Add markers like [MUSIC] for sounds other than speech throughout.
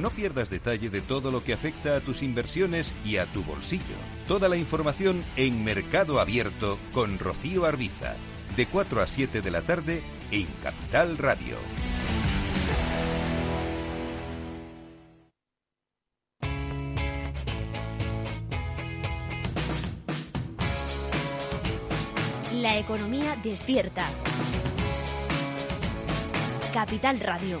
No pierdas detalle de todo lo que afecta a tus inversiones y a tu bolsillo. Toda la información en Mercado Abierto con Rocío Arbiza, de 4 a 7 de la tarde en Capital Radio. La economía despierta. Capital Radio.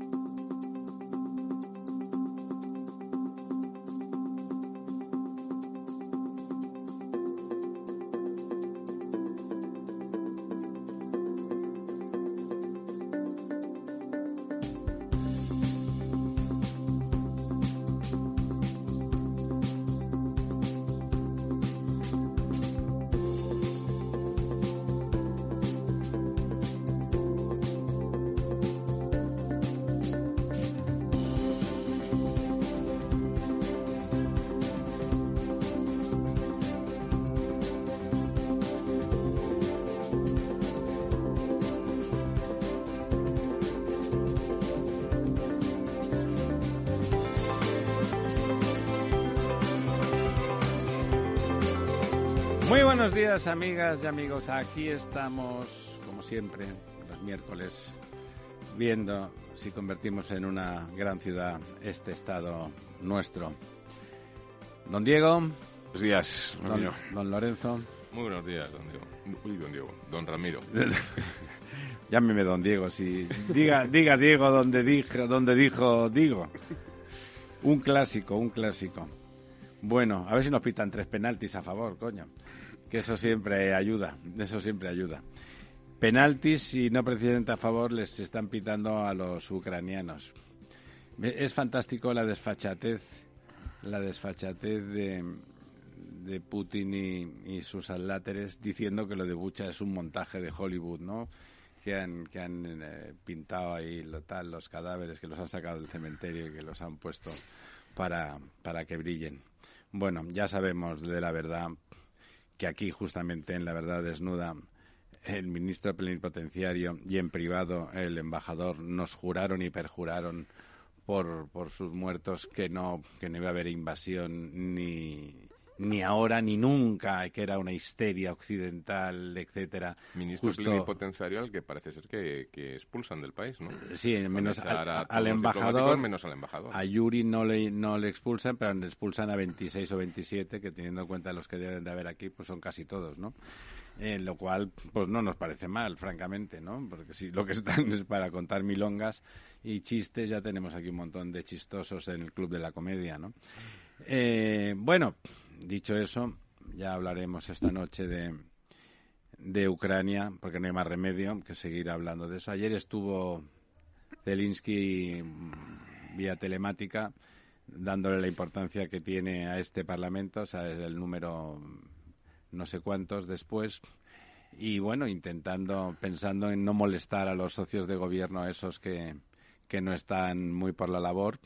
Muy buenos días, amigas y amigos. Aquí estamos, como siempre, los miércoles, viendo si convertimos en una gran ciudad este estado nuestro. Don Diego. Buenos días, don, don Lorenzo. Muy buenos días, don Diego. Uy, don Diego. Don Ramiro. [LAUGHS] Llámeme don Diego, si diga, diga Diego donde dijo, donde dijo digo. Un clásico, un clásico. Bueno, a ver si nos pitan tres penaltis a favor, coño. Que eso siempre ayuda, eso siempre ayuda. Penaltis y no precisamente a favor les están pitando a los ucranianos. Es fantástico la desfachatez, la desfachatez de, de Putin y, sus aláteres diciendo que lo de Bucha es un montaje de Hollywood, ¿no? que han, que han eh, pintado ahí lo tal, los cadáveres, que los han sacado del cementerio y que los han puesto para, para que brillen. Bueno, ya sabemos de la verdad que aquí justamente en la verdad desnuda el ministro plenipotenciario y en privado el embajador nos juraron y perjuraron por, por sus muertos que no, que no iba a haber invasión ni, ni ahora ni nunca, que era una histeria occidental, etcétera. Ministro Justo- plenipotenciario al que parece ser que, que expulsan del país, ¿no? Sí, menos al, a al embajador. menos al embajador. A Yuri no le, no le expulsan, pero le expulsan a 26 o 27, que teniendo en cuenta los que deben de haber aquí, pues son casi todos, ¿no? Eh, lo cual, pues no nos parece mal, francamente, ¿no? Porque si lo que están es para contar milongas y chistes, ya tenemos aquí un montón de chistosos en el Club de la Comedia, ¿no? Eh, bueno, dicho eso, ya hablaremos esta noche de, de Ucrania, porque no hay más remedio que seguir hablando de eso. Ayer estuvo Zelensky mm, vía telemática dándole la importancia que tiene a este Parlamento, o sea, es el número mm, no sé cuántos después, y bueno, intentando, pensando en no molestar a los socios de gobierno, esos que, que no están muy por la labor,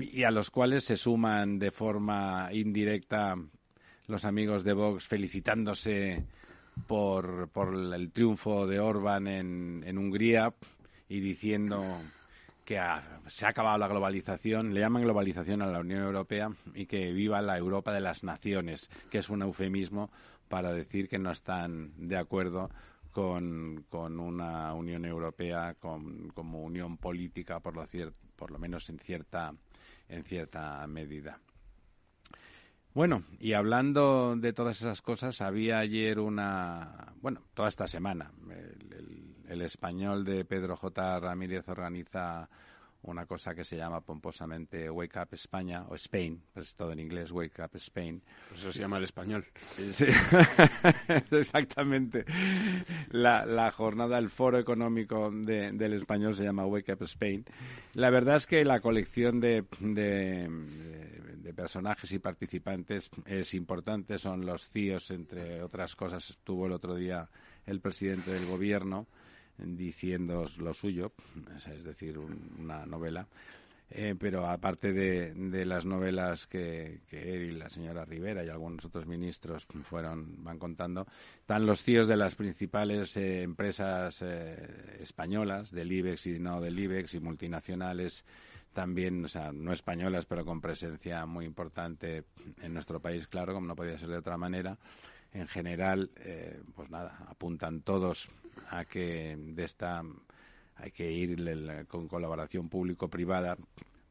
y a los cuales se suman de forma indirecta los amigos de Vox felicitándose por, por el triunfo de Orban en, en Hungría y diciendo que se ha acabado la globalización, le llaman globalización a la Unión Europea y que viva la Europa de las naciones, que es un eufemismo para decir que no están de acuerdo con, con una Unión Europea con- como unión política, por lo, cier- por lo menos en cierta, en cierta medida. Bueno, y hablando de todas esas cosas, había ayer una, bueno, toda esta semana, el, el- español de Pedro J. Ramírez organiza una cosa que se llama pomposamente Wake Up España, o Spain, pues todo en inglés, Wake Up Spain. Eso se llama el español. Sí, [LAUGHS] exactamente. La, la jornada, el foro económico de- del español se llama Wake Up Spain. La verdad es que la colección de, de, personajes y participantes es importante. Son los CIOs, entre otras cosas, estuvo el otro día el presidente del gobierno diciendo lo suyo, es decir, una novela. Eh, pero aparte de, las novelas que, él y la señora Rivera y algunos otros ministros fueron van contando, están los CIOs de las principales eh, empresas eh, españolas, del IBEX y no del IBEX, y multinacionales también, o sea, no españolas, pero con presencia muy importante en nuestro país, claro, como no podía ser de otra manera. En general, pues nada, apuntan todos a que de esta hay que ir con colaboración público-privada.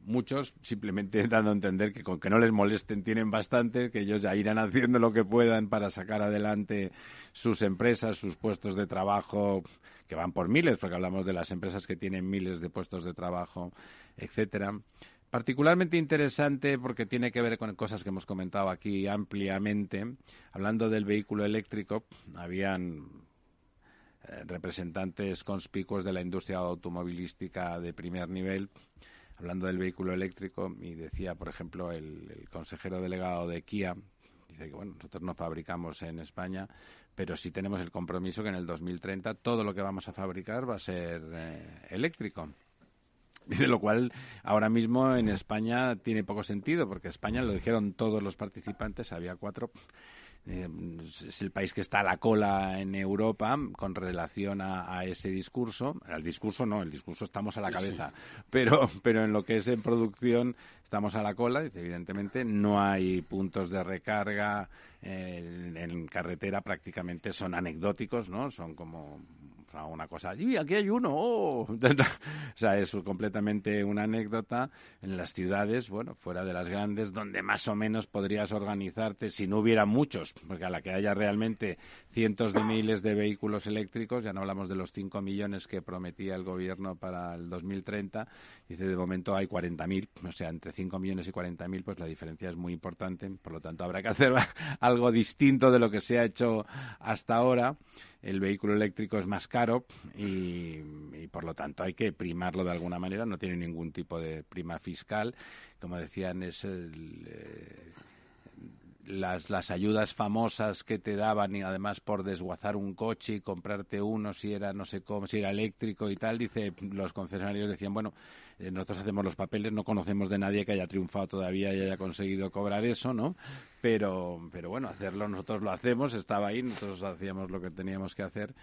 Muchos simplemente [LAUGHS] dando a entender que con que no les molesten tienen bastante, que ellos ya irán haciendo lo que puedan para sacar adelante sus empresas, sus puestos de trabajo, que van por miles, porque hablamos de las empresas que tienen miles de puestos de trabajo, etcétera particularmente interesante porque tiene que ver con cosas que hemos comentado aquí ampliamente. Hablando del vehículo eléctrico, habían eh, representantes conspicuos de la industria automovilística de primer nivel, hablando del vehículo eléctrico, y decía, por ejemplo, el, consejero delegado de Kia, dice que bueno, nosotros no fabricamos en España, pero sí tenemos el compromiso que en el 2030 todo lo que vamos a fabricar va a ser eh, eléctrico. [LAUGHS] De lo cual ahora mismo en España tiene poco sentido, porque España lo dijeron todos los participantes, había cuatro, eh, es el país que está a la cola en Europa con relación a, ese discurso. Al discurso no, el discurso estamos a la cabeza, pero, pero en lo que es en producción estamos a la cola. Evidentemente no hay puntos de recarga eh, en carretera, prácticamente son anecdóticos, ¿no? Son como una cosa allí, aquí hay uno, oh". [LAUGHS] o sea, es completamente una anécdota en las ciudades, bueno, fuera de las grandes, donde más o menos podrías organizarte si no hubiera muchos, porque a la que haya realmente cientos de miles de vehículos eléctricos, ya no hablamos de los 5 millones que prometía el gobierno para el 2030, dice de momento hay 40.000, o sea, entre 5 millones y 40.000, pues la diferencia es muy importante, por lo tanto habrá que hacer [LAUGHS] algo distinto de lo que se ha hecho hasta ahora el vehículo eléctrico es más caro y, por lo tanto hay que primarlo de alguna manera, no tiene ningún tipo de prima fiscal. Como decían, es eh, las, las ayudas famosas que te daban y además por desguazar un coche y comprarte uno si era no sé cómo, si era eléctrico y tal, dice, los concesionarios decían, bueno, eh, nosotros hacemos los papeles, no conocemos de nadie que haya triunfado todavía y haya conseguido cobrar eso, ¿no? Pero, pero bueno, hacerlo nosotros lo hacemos, estaba ahí, nosotros hacíamos lo que teníamos que hacer.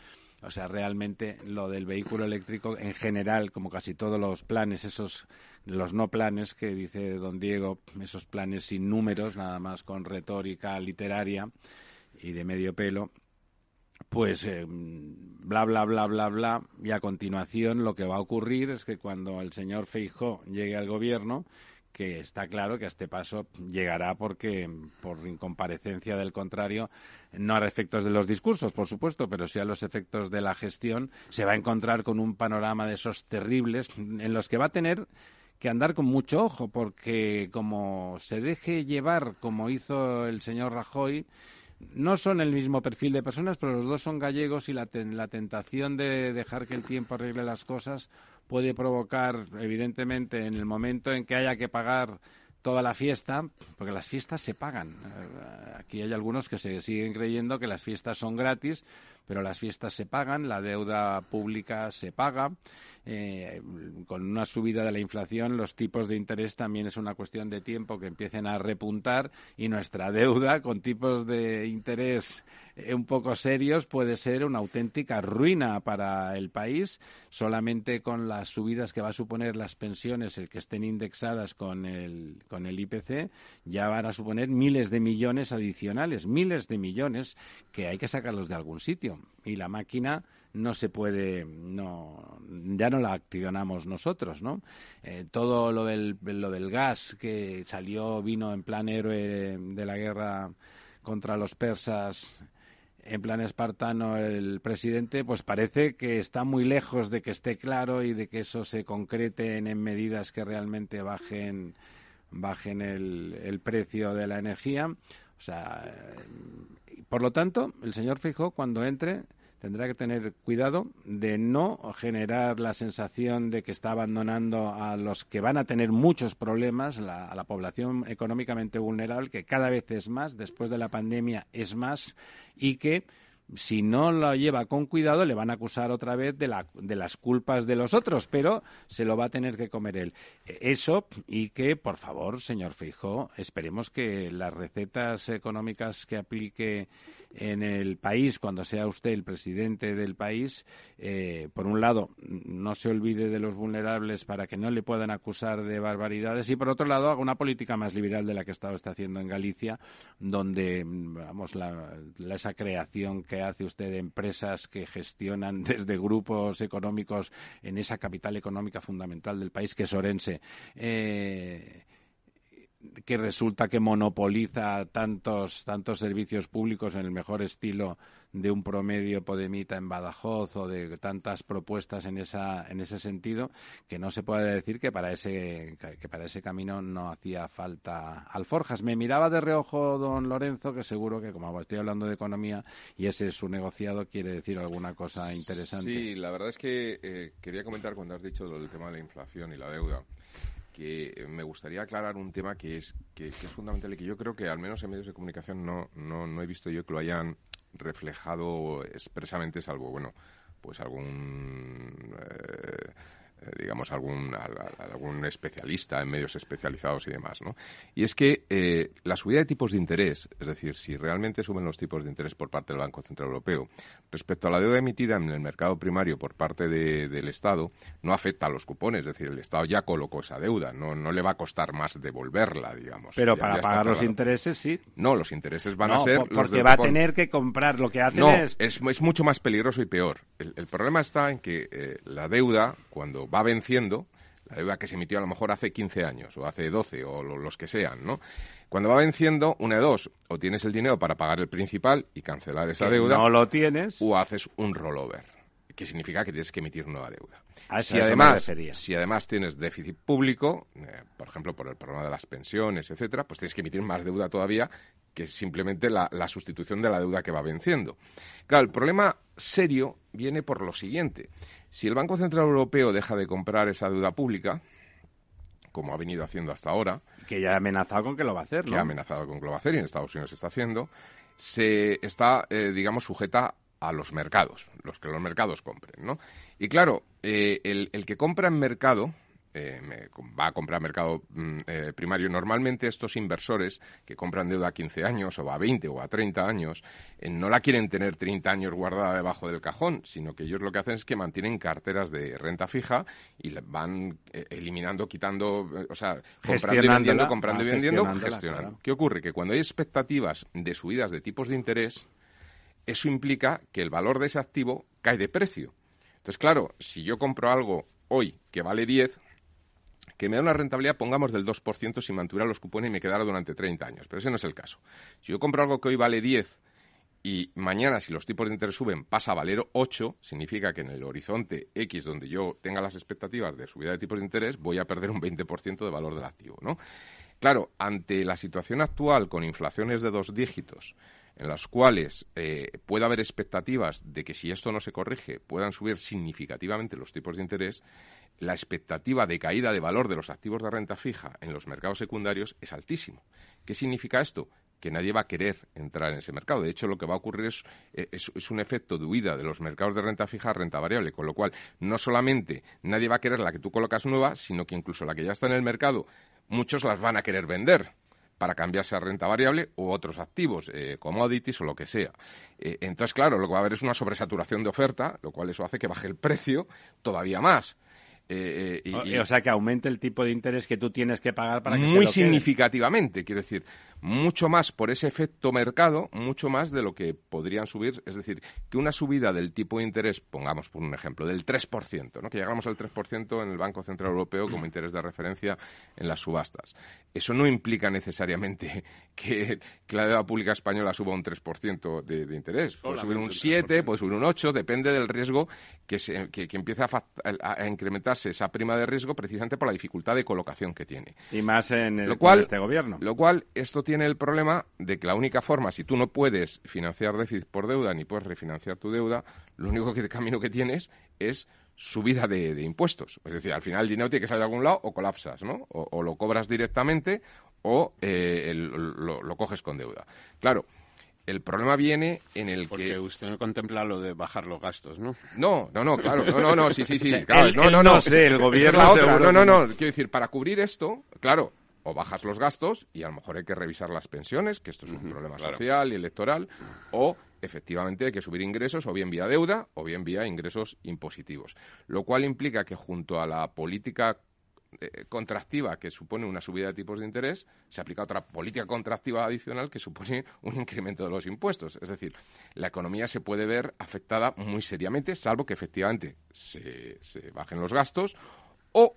O sea, realmente lo del vehículo eléctrico en general, como casi todos los planes, esos, los no planes que dice don Diego, esos planes sin números, nada más con retórica literaria y de medio pelo, pues eh, bla, bla, bla, bla, bla. Y a continuación lo que va a ocurrir es que cuando el señor Feijó llegue al gobierno, que está claro que a este paso llegará porque, por incomparecencia del contrario, no a efectos de los discursos, por supuesto, pero sí a los efectos de la gestión, se va a encontrar con un panorama de esos terribles en los que va a tener que andar con mucho ojo, porque como se deje llevar, como hizo el señor Rajoy, no son el mismo perfil de personas, pero los dos son gallegos y la, la tentación de dejar que el tiempo arregle las cosas puede provocar, evidentemente, en el momento en que haya que pagar toda la fiesta, porque las fiestas se pagan. Eh, aquí hay algunos que se siguen creyendo que las fiestas son gratis, pero las fiestas se pagan, la deuda pública se paga eh, con una subida de la inflación, los tipos de interés también es una cuestión de tiempo que empiecen a repuntar y nuestra deuda con tipos de interés un poco serios puede ser una auténtica ruina para el país. Solamente con las subidas que va a suponer las pensiones, el que estén indexadas con el, con el IPC, ya van a suponer miles de millones adicionales, miles de millones que hay que sacarlos de algún sitio. Y la máquina no se puede, no, ya no la accionamos nosotros, ¿no? Eh, todo lo del, lo del gas que salió, vino en plan héroe de la guerra contra los persas en plan espartano el presidente, pues parece que está muy lejos de que esté claro y de que eso se concrete en, medidas que realmente bajen, bajen el, el, precio de la energía. O sea, eh, por lo tanto, el señor Fijo, cuando entre, tendrá que tener cuidado de no generar la sensación de que está abandonando a los que van a tener muchos problemas, a la población económicamente vulnerable, que cada vez es más, después de la pandemia es más, y que si no lo lleva con cuidado, le van a acusar otra vez de, la, de las culpas de los otros, pero se lo va a tener que comer él. Eso y que, por favor, señor Feijóo, esperemos que las recetas económicas que aplique en el país, cuando sea usted el presidente del país, eh, por un lado, no se olvide de los vulnerables para que no le puedan acusar de barbaridades y, por otro lado, haga una política más liberal de la que Estado está haciendo en Galicia, donde, vamos, la, esa creación que hace usted de empresas que gestionan [LAUGHS] desde grupos económicos en esa capital económica fundamental del país, que es Orense, eh, que resulta que monopoliza tantos tantos servicios públicos en el mejor estilo de un promedio podemita en Badajoz o de tantas propuestas en esa en ese sentido que no se puede decir que para ese que para ese camino no hacía falta alforjas. Me miraba de reojo don Lorenzo que seguro que como estoy hablando de economía y ese es su negociado quiere decir alguna cosa interesante. Sí la verdad es que eh, quería comentar cuando has dicho el tema de la inflación y la deuda que me gustaría aclarar un tema que es, que, es fundamental y que yo creo que al menos en medios de comunicación no, no, no he visto yo que lo hayan reflejado expresamente, salvo, bueno, pues algún... Eh, eh, digamos, algún, algún especialista en medios especializados y demás, ¿no? Y es que eh, la subida de tipos de interés, es decir, si realmente suben los tipos de interés por parte del Banco Central Europeo, respecto a la deuda emitida en el mercado primario por parte del Estado, no afecta a los cupones, es decir, el Estado ya colocó esa deuda, no, no le va a costar más devolverla, digamos. Pero para pagar los intereses, sí. No, los intereses van a ser... porque va a tener que comprar, lo que hace no, es... es... mucho más peligroso y peor. El, problema está en que eh, la deuda, cuando va venciendo, la deuda que se emitió a lo mejor hace 15 años o hace 12 o los que sean, ¿no? Cuando va venciendo, una de dos, o tienes el dinero para pagar el principal y cancelar esa deuda. No lo tienes. O haces un rollover, que significa que tienes que emitir nueva deuda. si, además, si además tienes déficit público, eh, por ejemplo, por el problema de las pensiones, etcétera, pues tienes que emitir más deuda todavía que simplemente la, la sustitución de la deuda que va venciendo. Claro, el problema serio viene por lo siguiente. Si el Banco Central Europeo deja de comprar esa deuda pública, como ha venido haciendo hasta ahora. Que ya ha amenazado con que lo va a hacer, ¿no? Que ha amenazado con que lo va a hacer y en Estados Unidos se está haciendo. Se está, eh, digamos, sujeta a los mercados, los que los mercados compren, ¿no? Y claro, eh, el, el, que compra en mercado eh, va a comprar mercado mm, eh, primario. Normalmente estos inversores que compran deuda a 15 años o a 20 o a 30 años eh, no la quieren tener 30 años guardada debajo del cajón, sino que ellos lo que hacen es que mantienen carteras de renta fija y van eliminando, quitando, o sea, comprando y vendiendo, comprando y ah, vendiendo, gestionando. ¿Qué ocurre? Que cuando hay expectativas de subidas de tipos de interés, eso implica que el valor de ese activo cae de precio. Entonces, claro, si yo compro algo hoy que vale 10, que me da una rentabilidad, pongamos, del 2% si mantuviera los cupones y me quedara durante 30 años. Pero ese no es el caso. Si yo compro algo que hoy vale 10 y mañana, si los tipos de interés suben, pasa a valer 8, significa que en el horizonte X, donde yo tenga las expectativas de subida de tipos de interés, voy a perder un 20% de valor del activo, ¿no? Claro, ante la situación actual con inflaciones de dos dígitos, en las cuales eh, puede haber expectativas de que si esto no se corrige puedan subir significativamente los tipos de interés, la expectativa de caída de valor de los activos de renta fija en los mercados secundarios es altísimo. ¿Qué significa esto? que nadie va a querer entrar en ese mercado. De hecho, lo que va a ocurrir es, eh, es, un efecto de huida de los mercados de renta fija a renta variable, con lo cual no solamente nadie va a querer la que tú colocas nueva, sino que incluso la que ya está en el mercado, muchos las van a querer vender para cambiarse a renta variable u otros activos, eh, commodities o lo que sea. Eh, entonces, claro, lo que va a haber es una sobresaturación de oferta, lo cual eso hace que baje el precio todavía más. Eh, y, o, sea, que aumente el tipo de interés que tú tienes que pagar para que Muy significativamente, quiero decir, mucho más por ese efecto mercado, mucho más de lo que podrían subir. Es decir, que una subida del tipo de interés, pongamos por un ejemplo, del 3%, ¿no? que llegamos al 3% en el Banco Central Europeo como interés de referencia en las subastas. Eso no implica necesariamente [LAUGHS] que, la deuda pública española suba un 3% de, de interés. Puede subir un 7, puede subir un 8, depende del riesgo que, se, que, empiece a, a incrementarse esa prima de riesgo precisamente por la dificultad de colocación que tiene. Y más en el, Lo cual- este gobierno. Lo cual, esto tiene el problema de que la única forma, si tú no puedes financiar déficit por deuda ni puedes refinanciar tu deuda, lo único que, camino que tienes es subida de, de impuestos. Es decir, al final el dinero tiene que salir de algún lado o colapsas, ¿no? O, o lo cobras directamente o eh, el- lo, lo coges con deuda. Claro, el problema viene en el Porque que... usted no contempla lo de bajar los gastos, ¿no? No, no, no, claro, no, no, no, sí, sí, sí, [LAUGHS] claro, él- no, no, no no, sé, el esa es gobierno la otra, seguro no, no, no, quiero decir, para cubrir esto, claro, o bajas los gastos y a lo mejor hay que revisar las pensiones, que esto es un problema claro. social y electoral, o efectivamente hay que subir ingresos o bien vía deuda o bien vía ingresos impositivos, lo cual implica que junto a la política eh, contractiva que supone una subida de tipos de interés, se aplica otra política contractiva adicional que supone un incremento de los impuestos. Es decir, la economía se puede ver afectada muy seriamente, salvo que efectivamente se, se bajen los gastos o,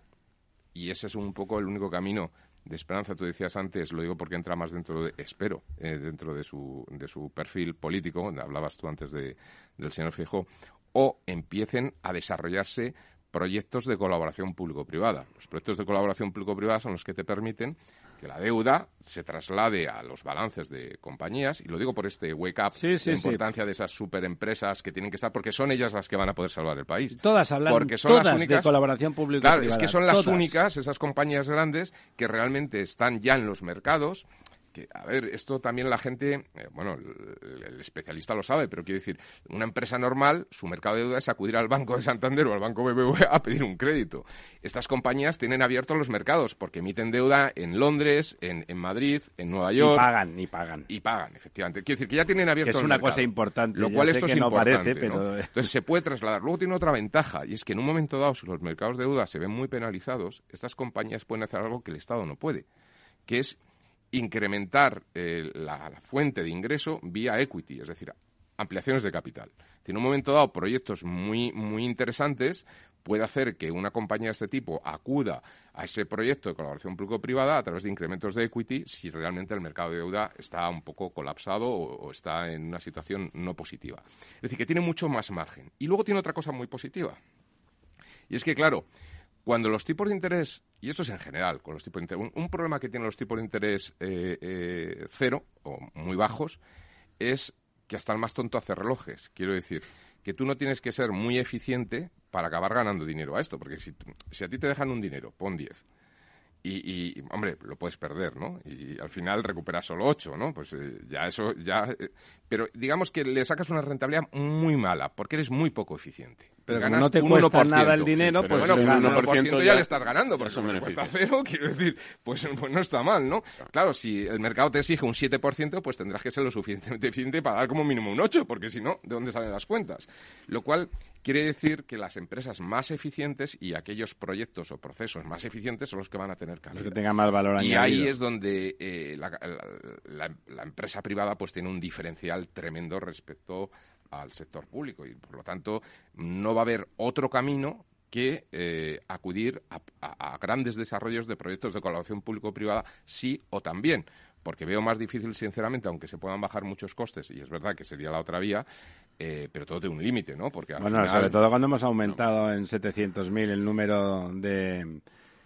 y ese es un poco el único camino de esperanza, tú decías antes, lo digo porque entra más dentro de, espero, eh, dentro de su, de su perfil político, hablabas tú antes de, del señor Fijo, o empiecen a desarrollarse proyectos de colaboración público-privada. Los proyectos de colaboración público-privada son los que te permiten que la deuda se traslade a los balances de compañías, y lo digo por este wake up, Sí, sí, la sí. importancia de esas superempresas que tienen que estar, porque son ellas las que van a poder salvar el país. Todas hablan porque son todas las únicas, de colaboración público-privada. Claro, es que son las todas. únicas, esas compañías grandes, que realmente están ya en los mercados. Que, a ver, esto también la gente, eh, bueno, el, el especialista lo sabe, pero quiero decir, una empresa normal, su mercado de deuda es acudir al Banco de Santander o al Banco BBVA a pedir un crédito. Estas compañías tienen abiertos los mercados porque emiten deuda en Londres, en, en Madrid, en Nueva York. pagan, ni pagan. Y pagan, efectivamente. Quiero decir que ya tienen abierto Que es el una cosa importante, Lo cual esto es no importante. parece, ¿no? pero- Entonces se puede trasladar. Luego tiene otra ventaja y es que en un momento dado, si los mercados de deuda se ven muy penalizados, estas compañías pueden hacer algo que el Estado no puede, que es incrementar eh, la, fuente de ingreso vía equity, es decir, ampliaciones de capital. En un momento dado, proyectos muy, muy interesantes puede hacer que una compañía de este tipo acuda a ese proyecto de colaboración público-privada a través de incrementos de equity si realmente el mercado de deuda está un poco colapsado o está en una situación no positiva. Es decir, que tiene mucho más margen. Y luego tiene otra cosa muy positiva. Y es que, claro, cuando los tipos de interés, y esto es en general, con los tipos de interés, un, problema que tienen los tipos de interés eh, eh, cero o muy bajos es que hasta el más tonto hace relojes. Quiero decir, que tú no tienes que ser muy eficiente para acabar ganando dinero a esto, porque si, si a ti te dejan un dinero, pon 10. Y, hombre, lo puedes perder, ¿no? Y al final recuperas solo 8, ¿no? Pues eh, ya eso, ya... eh, pero digamos que le sacas una rentabilidad muy mala, porque eres muy poco eficiente. Pero Ganas no te un cuesta 1%. nada el dinero, pues bueno, pues un 1% ya, ya le estás ganando, porque son como cuesta beneficios. cero, quiero decir, pues, pues no está mal, ¿no? Claro, si el mercado te exige un 7%, pues tendrás que ser lo suficientemente eficiente para dar como mínimo un 8%, porque si no, ¿de dónde salen las cuentas? Lo cual quiere decir que las empresas más eficientes y aquellos proyectos o procesos más eficientes son los que van a tener Los cabida. que tengan más valor Y añadido. ahí es donde eh, la, la- la- la empresa privada pues tiene un diferencial tremendo respecto al sector público y por lo tanto no va a haber otro camino que eh, acudir a, a- a grandes desarrollos de proyectos de colaboración público-privada sí o también. Porque veo más difícil sinceramente aunque se puedan bajar muchos costes y es verdad que sería la otra vía eh, pero todo tiene un límite no porque al Bueno, final- sobre todo cuando hemos aumentado en 700.000 el número de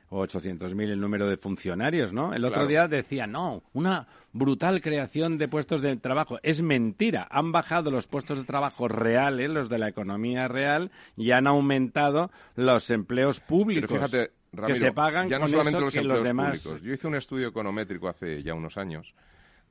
o 800.000 el número de funcionarios, ¿no? El otro Claro. día decía, no, una brutal creación de puestos de trabajo. Es mentira. Han bajado los puestos de trabajo reales, los de la economía real, y han aumentado los empleos públicos. Pero fíjate, Ramiro, que se pagan ya no con solamente eso los que empleos los demás. públicos. Yo hice un estudio econométrico hace ya unos años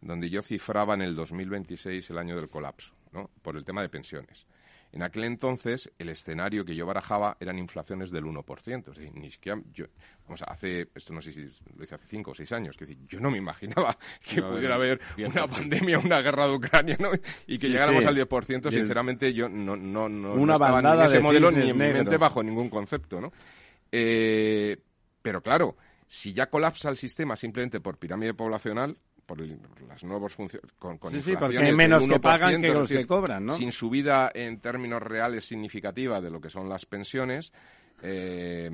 donde yo cifraba en el 2026 el año del colapso, ¿no? Por el tema de pensiones. En aquel entonces, el escenario que yo barajaba eran inflaciones del 1%. Es decir, ni siquiera yo, vamos, hace, esto no sé si lo hice hace 5 o 6 años, que decir, yo no me imaginaba [LAUGHS] que No, pudiera haber 10%. una pandemia, una guerra de Ucrania, ¿no? Y que Sí, llegáramos sí. al 10%, Y el- sinceramente, yo no, no, no, no Una estaba ni en ese de modelo ni en mi mente negros. bajo ningún concepto, ¿no? Eh, pero claro, si ya colapsa el sistema simplemente por pirámide poblacional, por, el- las nuevas funciones, con, con Sí, sí, inflaciones porque hay menos que 1%, pagan que los decir, que cobran, ¿no? Sin subida en términos reales significativa de lo que son las pensiones, eh,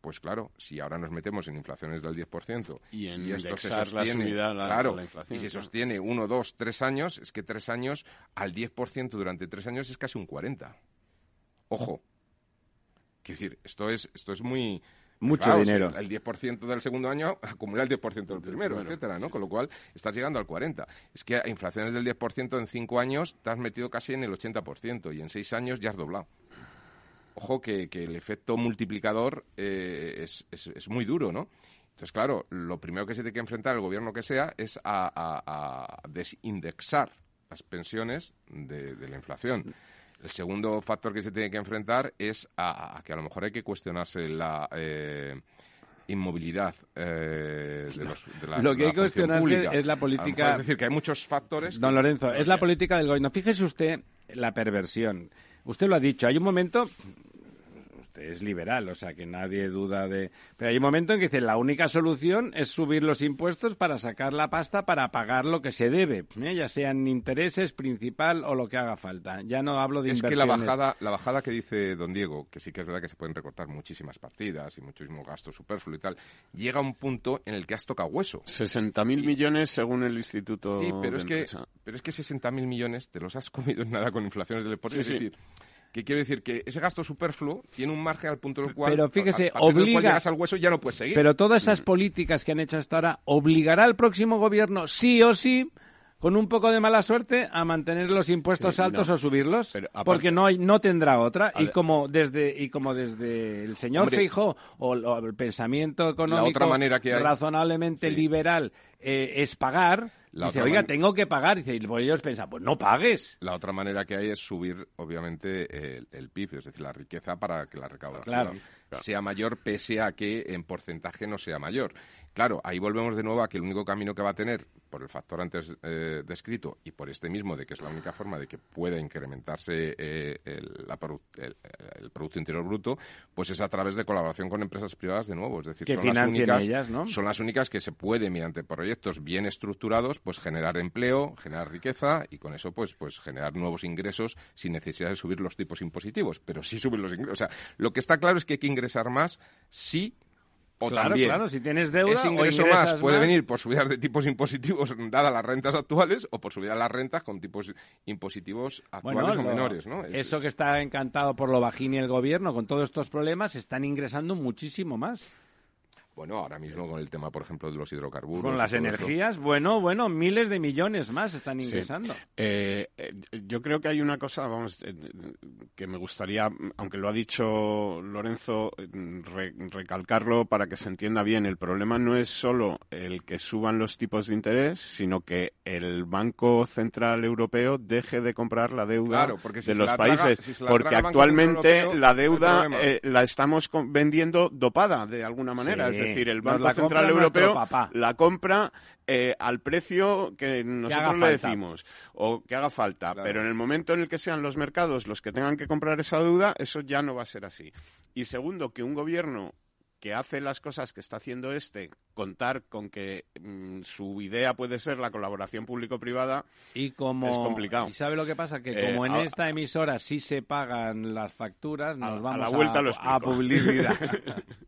pues claro, si ahora nos metemos en inflaciones del 10% Y en esto se indexar la sostiene, subida a la- claro, a la inflación, y se sostiene uno, dos, tres años, es que tres años al 10% durante tres años es casi un 40%. Ojo, Quiero decir, esto es, esto es muy... Mucho claro, dinero. El 10% del segundo año [LAUGHS] acumula el 10% del primero, etcétera, ¿no? Con lo cual estás llegando al 40%. Es que a inflaciones del 10% en 5 años te has metido casi en el 80% y en 6 años ya has doblado. Ojo que, que el efecto multiplicador eh, es, es- es muy duro, ¿no? Entonces, claro, lo primero que se tiene que enfrentar el gobierno que sea es a, a- a desindexar las pensiones de, de la inflación. El segundo factor que se tiene que enfrentar es a, a que a lo mejor hay que cuestionarse la eh, inmovilidad eh, de, los, de la Lo que de hay que cuestionarse pública. es la política- Es decir, que hay muchos factores. Don que- Lorenzo, es la política del gobierno. Fíjese usted la perversión. Usted lo ha dicho, hay un momento, usted es liberal, o sea que nadie duda de... Pero hay un momento en que dice, la única solución es subir los impuestos para sacar la pasta para pagar lo que se debe, ¿eh? ya sean intereses, principal o lo que haga falta. Ya no hablo de Es que inversiones. la bajada, la bajada que dice don Diego, que sí que es verdad que se pueden recortar muchísimas partidas y muchísimo gasto superfluo y tal, llega a un punto en el que has tocado hueso. 60.000 millones según el Instituto Sí, pero de es que, pero es que 60.000 millones te los has comido en nada con inflaciones del deporte. Sí, es sí. Que quiero decir que ese gasto superfluo tiene un margen al punto del cual, Pero fíjese, a partir del cual obliga- llegas al hueso y ya no puedes seguir. Pero todas esas políticas que han hecho hasta ahora obligará al próximo gobierno, sí o sí, con un poco de mala suerte, a mantener los impuestos Sí, altos no. o subirlos, aparte- porque no hay, no tendrá otra. Y como desde y como desde el señor Hombre. Feijóo o, el- o el pensamiento económico otra manera que hay- razonablemente Sí. liberal eh, es pagar. La dice, oiga, tengo que pagar. Dice, y ellos piensan, pues no pagues. La otra manera que hay es subir, obviamente, el, el PIB, es decir, la riqueza para que la recaudación Claro, sea mayor, pese a que en porcentaje no sea mayor. Claro, ahí volvemos de nuevo a que el único camino que va a tener, por el factor antes eh, descrito y por este mismo, de que es la única forma de que pueda incrementarse eh, el, la produ- el- el Producto Interior Bruto, pues es a través de colaboración con empresas privadas de nuevo. Es decir, Que son las, financien únicas, ellas, ¿no? son las únicas que se puede, mediante proyectos bien estructurados, pues generar empleo, generar riqueza y con eso pues, pues generar nuevos ingresos sin necesidad de subir los tipos impositivos, pero sí subir los ingresos. O sea, lo que está claro es que hay que ingresar más, sí o claro, también. claro, si tienes deuda Ese ingreso más puede más, venir por subidas de tipos impositivos [LAUGHS] dadas las rentas actuales o por subir las rentas con tipos impositivos actuales Bueno, o lo- menores, ¿no? Es- eso es- que está encantado por lo bajini el gobierno con todos estos problemas, están ingresando muchísimo más. Bueno, ahora mismo con el tema, por ejemplo, de los hidrocarburos. Con las eso. energías, bueno, bueno, miles de millones más están Sí. ingresando. Eh, eh, yo creo que hay una cosa, vamos, eh, que me gustaría, aunque lo ha dicho Lorenzo, re- recalcarlo para que se entienda bien. El problema no es solo el que suban los tipos de interés, sino que el Banco Central Europeo deje de comprar la deuda Claro, porque si de los traga- países, si porque actualmente Europeo, la no deuda problema. eh, la estamos vendiendo dopada de alguna manera. Sí, es decir, el nos Banco la Central Europeo papá. la compra eh, al precio que nosotros le decimos o que haga falta. Claro. Pero en el momento en el que sean los mercados los que tengan que comprar esa deuda, eso ya no va a ser así. Y segundo, que un gobierno que hace las cosas que está haciendo este, contar con que mm, su idea puede ser la colaboración público-privada, Y como Es complicado. ¿Y sabe lo que pasa? Que Eh, como en a- esta emisora sí se pagan las facturas, nos a vamos la vuelta a explico. publicidad. [LAUGHS]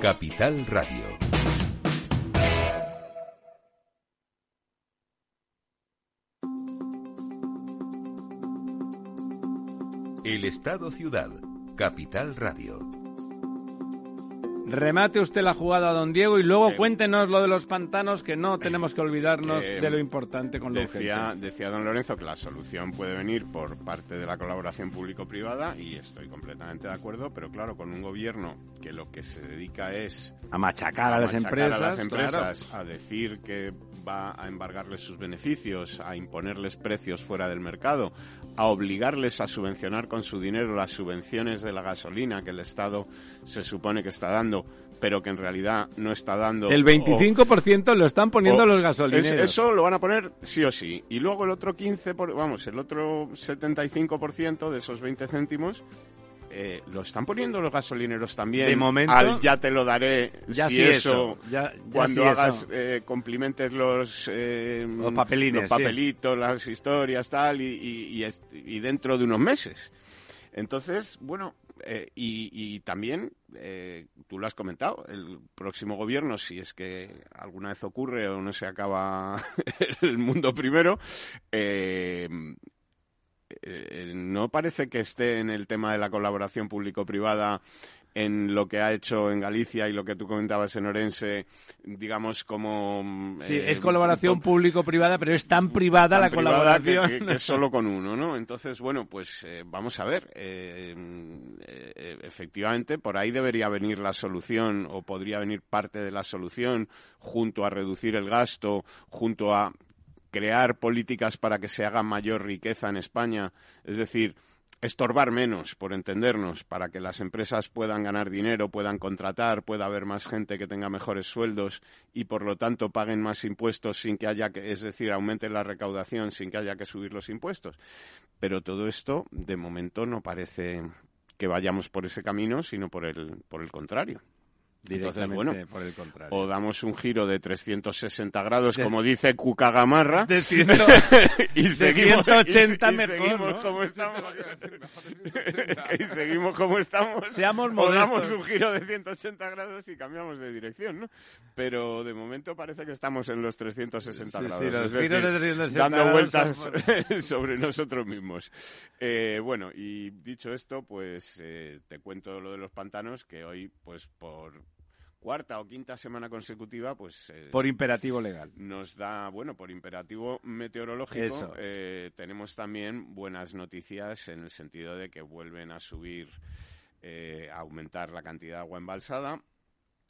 Capital Radio. El Estado Ciudad, Capital Radio. Remate usted la jugada, don Diego, y luego cuéntenos lo de los pantanos, que no tenemos que olvidarnos Que de lo importante con lo Decía, decía don Lorenzo que la solución puede venir por parte de la colaboración público-privada y estoy completamente de acuerdo, pero claro, con un gobierno que lo que se dedica es A machacar a, las machacar empresas. a las claro. empresas, a decir que va a embargarles sus beneficios, a imponerles precios fuera del mercado, a obligarles a subvencionar con su dinero las subvenciones de la gasolina que el Estado se supone que está dando, pero que en realidad no está dando. El o- 25% lo están poniendo o- los gasolineros. es- eso lo van a poner sí o sí. Y luego el otro 15, por, vamos, el otro 75% de esos 20 céntimos eh, lo están poniendo los gasolineros también. De momento- Al ya te lo daré Ya si sí eso. eso, ya- ya cuando sí hagas, eso. eh, complimentes los, eh, Los papelines, los sí. papelitos, las historias, tal, y, y- y y dentro de unos meses. Entonces, bueno, eh, y, y también, eh, tú lo has comentado, el próximo gobierno, si es que alguna vez ocurre o no se acaba [LAUGHS] el mundo primero, eh, eh, no parece que esté en el tema de la colaboración público-privada en lo que ha hecho en Galicia y lo que tú comentabas en Orense, digamos como... Sí, eh, es colaboración público-privada, pero es tan privada tan la privada que- colaboración. Que, que es solo con uno, ¿no? Entonces, bueno, pues eh, vamos a ver. eh, eh, efectivamente, por ahí debería venir la solución o podría venir parte de la solución junto a reducir el gasto, junto a crear políticas para que se haga mayor riqueza en España. Es decir, estorbar menos, por entendernos, para que las empresas puedan ganar dinero, puedan contratar, pueda haber más gente que tenga mejores sueldos y por lo tanto paguen más impuestos sin que haya que, es decir, aumente la recaudación sin que haya que subir los impuestos. Pero todo esto, de momento, no parece que vayamos por ese camino, sino por el, por el contrario. Entonces, bueno, por el contrario. o damos un giro de 360 grados, como dice Cuca Gamarra, De [LAUGHS] ciento- y de seguimos, 180 y- y mejor, seguimos ¿no? como estamos. [LAUGHS] y seguimos como estamos. Seamos o damos un giro de 180 grados y cambiamos de dirección, ¿no? Pero de momento parece que estamos en los 360 Sí, sí, grados. los es decir, giros de 360 dando grados vueltas [LAUGHS] sobre nosotros mismos. Eh, bueno, y dicho esto, pues eh, te cuento lo de los pantanos, que hoy, pues por cuarta o quinta semana consecutiva, pues eh, Por imperativo legal. nos da, bueno, por imperativo meteorológico, eh, tenemos también buenas noticias en el sentido de que vuelven a subir, eh, a aumentar la cantidad de agua embalsada.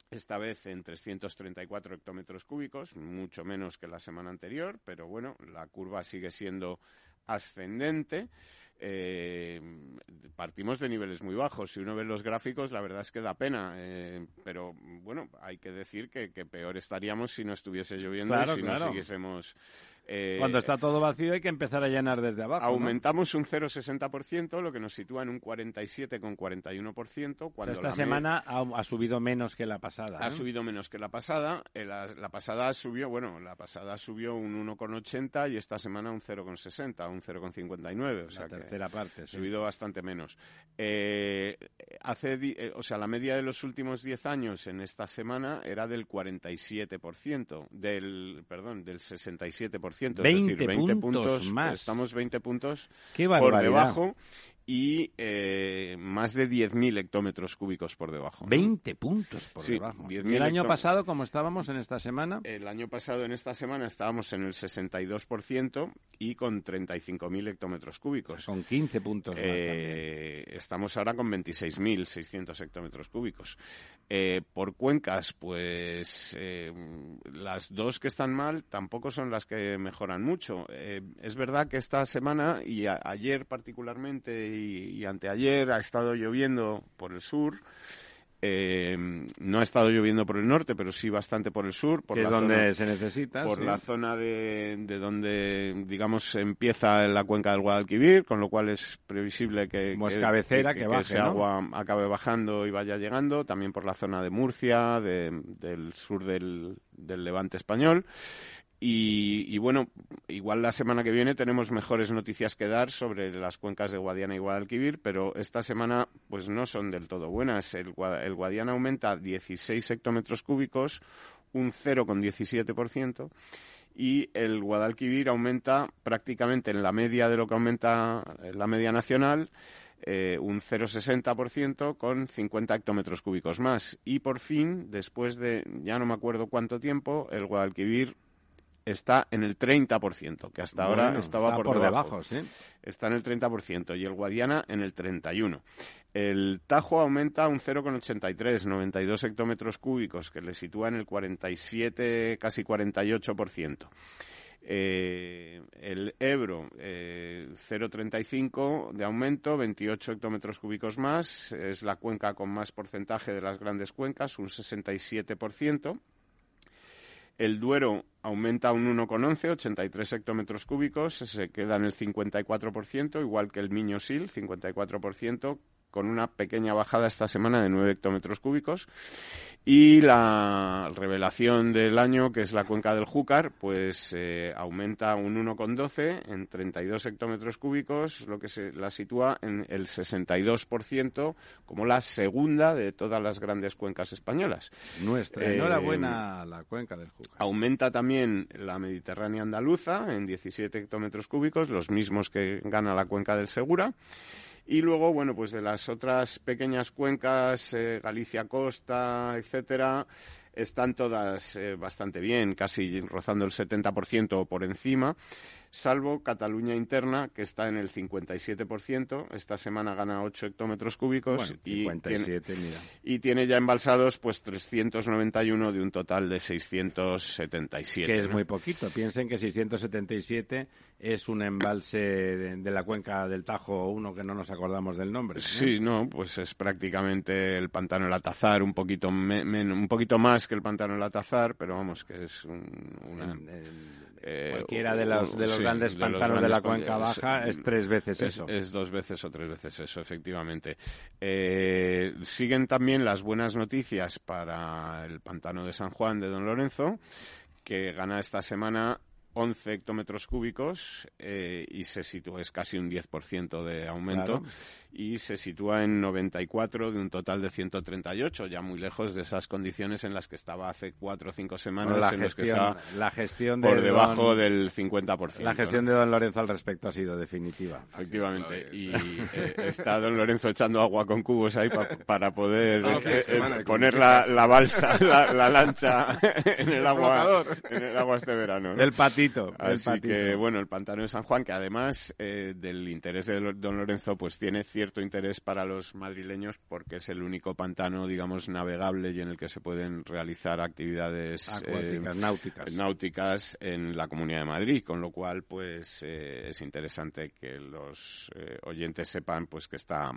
Esta vez en 334 hectómetros cúbicos, mucho menos que la semana anterior, pero bueno, la curva sigue siendo ascendente. Eh, partimos de niveles muy bajos. Si uno ve los gráficos, la verdad es que da pena. eh, pero bueno, hay que decir que, que peor estaríamos si no estuviese lloviendo Claro, y si claro. no siguiésemos. Eh, Cuando está todo vacío hay que empezar a llenar desde abajo. ¿no? Aumentamos un 0,60%, lo que nos sitúa en un 47,41%. Cuando Esta la semana ha, ha subido menos que la pasada. ha ¿no? subido menos que la pasada. Eh, La, la pasada subió, bueno, la pasada subió un 1,80 y esta semana un 0,60, un 0,59. O sea la que tercera parte. ha sí. subido bastante menos. Eh, hace, eh, o sea, la media de los últimos 10 años en esta semana era del 47%, del, perdón, del 67%. Es 20 decir, 20 puntos más. Estamos 20 puntos Qué por debajo y eh, más de 10.000 hectómetros cúbicos por debajo. ¿no? 20 puntos por Sí, debajo. 10.000 ¿Y el año pasado, como estábamos en esta semana? El año pasado, en esta semana, estábamos en el 62% y con 35.000 hectómetros cúbicos. Con 15 puntos más. Eh, estamos ahora con 26.600 hectómetros cúbicos. Eh, por cuencas, pues eh, las dos que están mal tampoco son las que mejoran mucho. Eh, es verdad que esta semana y a- ayer particularmente y, y anteayer ha estado lloviendo por el sur. Eh, no ha estado lloviendo por el norte, pero sí bastante por el sur. Por que la es donde zona, se necesita. por sí. la zona de, de donde, digamos, empieza la cuenca del Guadalquivir, con lo cual es previsible que, Como es que- cabecera, que baje, ese ¿no? agua acabe bajando y vaya llegando. También por la zona de Murcia, de- del sur del, del levante español. Y, bueno, igual la semana que viene tenemos mejores noticias que dar sobre las cuencas de Guadiana y Guadalquivir, pero esta semana pues no son del todo buenas. El, el Guadiana aumenta 16 hectómetros cúbicos, un 0,17%, y el Guadalquivir aumenta prácticamente en la media de lo que aumenta eh, la media nacional, eh, un 0,60% con 50 hectómetros cúbicos más. Y por fin, después de ya no me acuerdo cuánto tiempo, el Guadalquivir está en el 30%, que hasta ahora Bueno, estaba está por, debajo, sí. Está en el 30% y el Guadiana en el 31%. El Tajo aumenta un 0,83, 92 hectómetros cúbicos, que le sitúa en el 47, casi 48%. Eh, el Ebro, eh, 0,35 de aumento, 28 hectómetros cúbicos más. Es la cuenca con más porcentaje de las grandes cuencas, un 67%. El Duero aumenta un 1,11, 83 hectómetros cúbicos, se queda en el 54%, igual que el Miño-Sil, 54%, con una pequeña bajada esta semana de 9 hectómetros cúbicos. Y la revelación del año, que es la cuenca del Júcar, pues eh, aumenta un 1,12 en 32 hectómetros cúbicos, lo que se la sitúa en el 62% como la segunda de todas las grandes cuencas españolas. Nuestra. Eh, Enhorabuena la cuenca del Júcar. Aumenta también la Mediterránea andaluza en 17 hectómetros cúbicos, los mismos que gana la cuenca del Segura. Y luego, bueno, pues de las otras pequeñas cuencas, eh, Galicia Costa, etcétera, están todas eh, bastante bien, casi rozando el 70% o por encima, salvo Cataluña interna, que está en el 57%. Esta semana gana 8 hectómetros cúbicos Bueno, y, tiene, 57, mira. y tiene ya embalsados pues 391 de un total de 677. Que es ¿no? muy poquito. Piensen que 677 es un embalse de, de la cuenca del Tajo, uno que no nos acordamos del nombre. ¿eh? Sí, no, pues es prácticamente el pantano del Atazar, un poquito, me- un poquito más que el pantano del Atazar, pero vamos, que es un- una... El- el- eh, cualquiera de los, de los sí, grandes pantanos de la cuenca baja es tres veces es, eso. es dos veces o tres veces eso, efectivamente. Eh, siguen también las buenas noticias para el pantano de San Juan de Don Lorenzo, que gana esta semana 11 hectómetros cúbicos eh, y se sitúa, es casi un 10% de aumento Claro. Y se sitúa en 94 de un total de 138, ya muy lejos de esas condiciones en las que estaba hace cuatro o cinco semanas, la, en las que gestión, estaba la gestión de por debajo don- del 50%. la gestión ¿no? de don Lorenzo al respecto ha sido definitiva. Efectivamente, y eh, está don Lorenzo echando agua con cubos ahí pa- para poder eh, eh, poner la, la balsa, la, la lancha [LAUGHS] en el agua, en el agua este verano. ¿no? El patito. el Así patito. que, bueno, el pantano de San Juan, que además eh, del interés de don Lorenzo, pues tiene cierto interés para los madrileños porque es el único pantano, digamos, navegable y en el que se pueden realizar actividades eh, Acuáticas, náuticas. náuticas en la Comunidad de Madrid, con lo cual, pues, eh, es interesante que los eh, oyentes sepan, pues, que está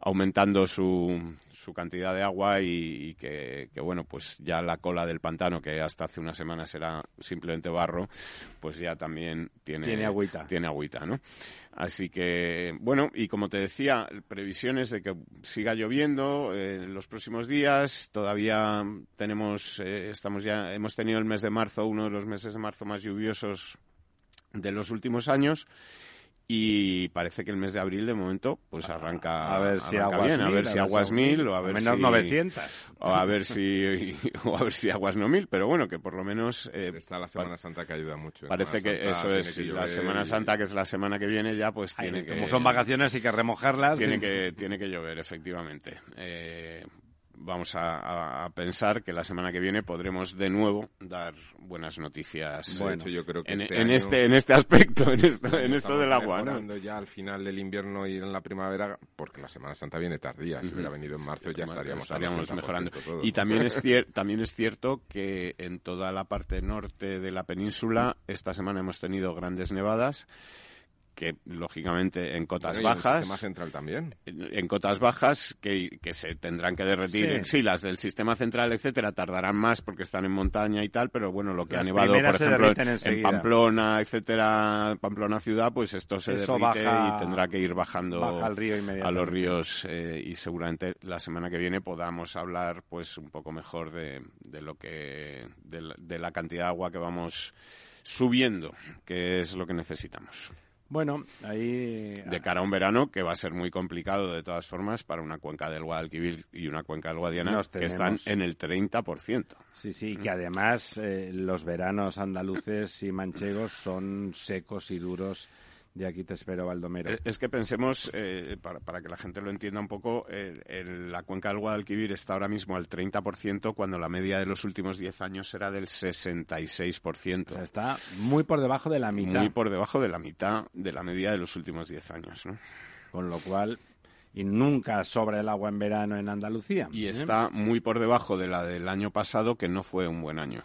aumentando su, su cantidad de agua y, y que, que, bueno, pues ya la cola del pantano, que hasta hace unas semanas era simplemente barro, pues ya también tiene, Tiene agüita. Tiene agüita, ¿no? Así que, bueno, y como te decía, previsiones de que siga lloviendo eh, en los próximos días. Todavía tenemos, eh, estamos ya, hemos tenido el mes de marzo, uno de los meses de marzo más lluviosos de los últimos años. Y parece que el mes de abril, de momento, pues arranca, a ver si arranca aguas bien, a mil, ver si aguas mil, o a ver menos si 900. o a ver si [LAUGHS] o a ver si aguas no mil, pero bueno, que por lo menos eh, Está la Semana Santa que ayuda mucho. ¿eh? Parece que eso es. que La Semana Santa, que es la semana que viene, ya pues Ay, tiene que. Como son vacaciones y que remojarlas. Tiene sí. que, tiene que llover, efectivamente. Eh, vamos a, pensar que la semana que viene podremos de nuevo dar buenas noticias. Hecho, yo creo que en, este en año- este en este aspecto, en esto, en esto del agua, ¿no? ya al final del invierno y en la primavera, porque la Semana Santa viene tardía. Si hubiera venido en marzo ya estaríamos, estaríamos 80% mejorando. Y también es, [LAUGHS] también es cierto que en toda la parte norte de la península esta semana hemos tenido grandes nevadas que lógicamente en cotas Bueno, y el bajas sistema central también. en cotas bajas que, que se tendrán que derretir. Sí. Sí. las del sistema central, etcétera, tardarán más porque están en montaña y tal, pero bueno, lo que Las ha nevado, por ejemplo, en. Pamplona, etcétera, Pamplona ciudad, pues esto se Eso derrite baja- y tendrá que ir bajando baja al río a los ríos eh, y seguramente la semana que viene podamos hablar pues un poco mejor de, de lo que de la, de la cantidad de agua que vamos subiendo, que es lo que necesitamos Bueno, ahí... de cara a un verano que va a ser muy complicado de todas formas para una cuenca del Guadalquivir y una cuenca del Guadiana Nos que están en el 30%. Sí, sí, que además eh, los veranos andaluces y manchegos son secos y duros. De aquí te espero, Baldomero. Eh, Es que pensemos, eh, para, para que la gente lo entienda un poco, eh, el- la cuenca del Guadalquivir está ahora mismo al 30% cuando la media de los últimos 10 años era del 66%. O sea, está muy por debajo de la mitad. Muy por debajo de la mitad de la media de los últimos 10 años. ¿no? Con lo cual, y nunca sobra el agua en verano en Andalucía. Y ¿eh? está muy por debajo de la del año pasado, que no fue un buen año.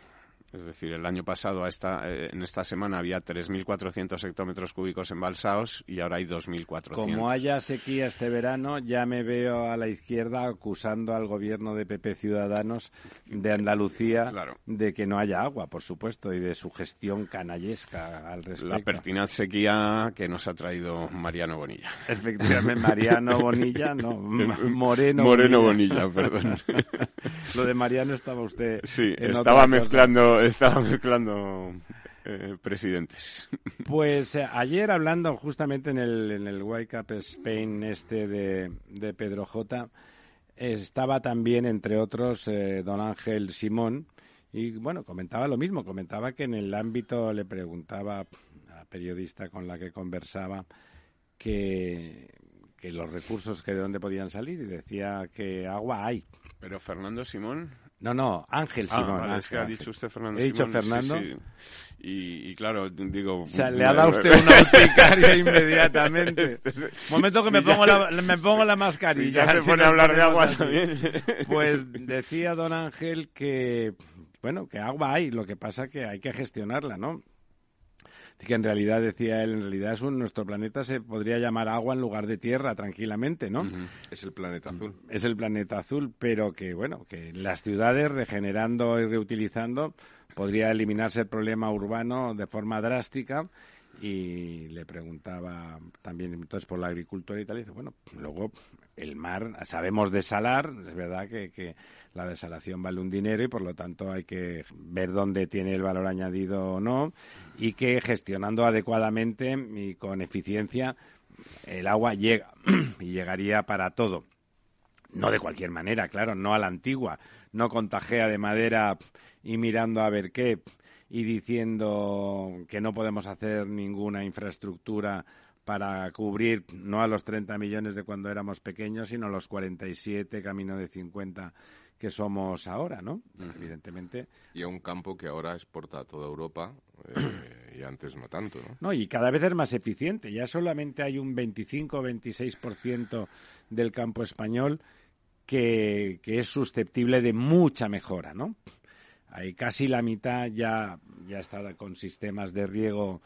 Es decir, el año pasado a esta, eh, en esta semana había 3.400 hectómetros cúbicos embalsados y ahora hay 2.400. Como haya sequía este verano, ya me veo a la izquierda acusando al gobierno de PP Ciudadanos de Andalucía Claro. de que no haya agua, por supuesto, y de su gestión canallesca al respecto. La pertinaz sequía que nos ha traído Mariano Bonilla. Efectivamente, Mariano Bonilla, no, [LAUGHS] Moreno. Moreno Bonilla, perdón. [LAUGHS] Lo de Mariano estaba usted. Sí, en estaba mezclando, estaba mezclando eh, presidentes. Pues eh, ayer hablando justamente en el, en el Wake Up Spain este de, de Pedro J, estaba también, entre otros, eh, don Ángel Simón, y bueno, comentaba lo mismo, comentaba que en el ámbito, le preguntaba a la periodista con la que conversaba, que, que los recursos que de dónde podían salir, y decía que agua hay. Pero Fernando Simón. No, no, Ángel Ah, Simón. vale, es que ha dicho usted Fernando He dicho Simón. Fernando. sí. Y, y claro, digo. O sea, le ha dado [LAUGHS] usted una urticaria [LAUGHS] inmediatamente. Este es- Momento que sí, me ya- pongo la, [LAUGHS] me pongo la mascarilla. ya se pone a hablar de agua así. también. Pues decía don Ángel que, bueno, que agua hay, lo que pasa que hay que gestionarla, ¿no? Que en realidad, decía él, en realidad es un, nuestro planeta se podría llamar agua en lugar de tierra tranquilamente, ¿no? Es el planeta azul. es el planeta azul, pero que bueno, que las ciudades regenerando y reutilizando podría eliminarse el problema urbano de forma drástica y le preguntaba también entonces por la agricultura y tal y dice, bueno, luego el mar, sabemos desalar, es verdad que, que la desalación vale un dinero y por lo tanto hay que ver dónde tiene el valor añadido o no y que gestionando adecuadamente y con eficiencia el agua llega [CLEARS THROAT] y llegaría para todo. No de cualquier manera, claro, no a la antigua, no con tajea de madera y mirando a ver qué y diciendo que no podemos hacer ninguna infraestructura para cubrir no a los 30 millones de cuando éramos pequeños, sino a los 47, camino de 50 que somos ahora, ¿no? Evidentemente. Y a un campo que ahora exporta a toda Europa eh, y antes no tanto, ¿no? No, y cada vez es más eficiente. Ya solamente hay un 25 o 26% del campo español que, que es susceptible de mucha mejora, ¿no? Hay casi la mitad ya, ya está con sistemas de riego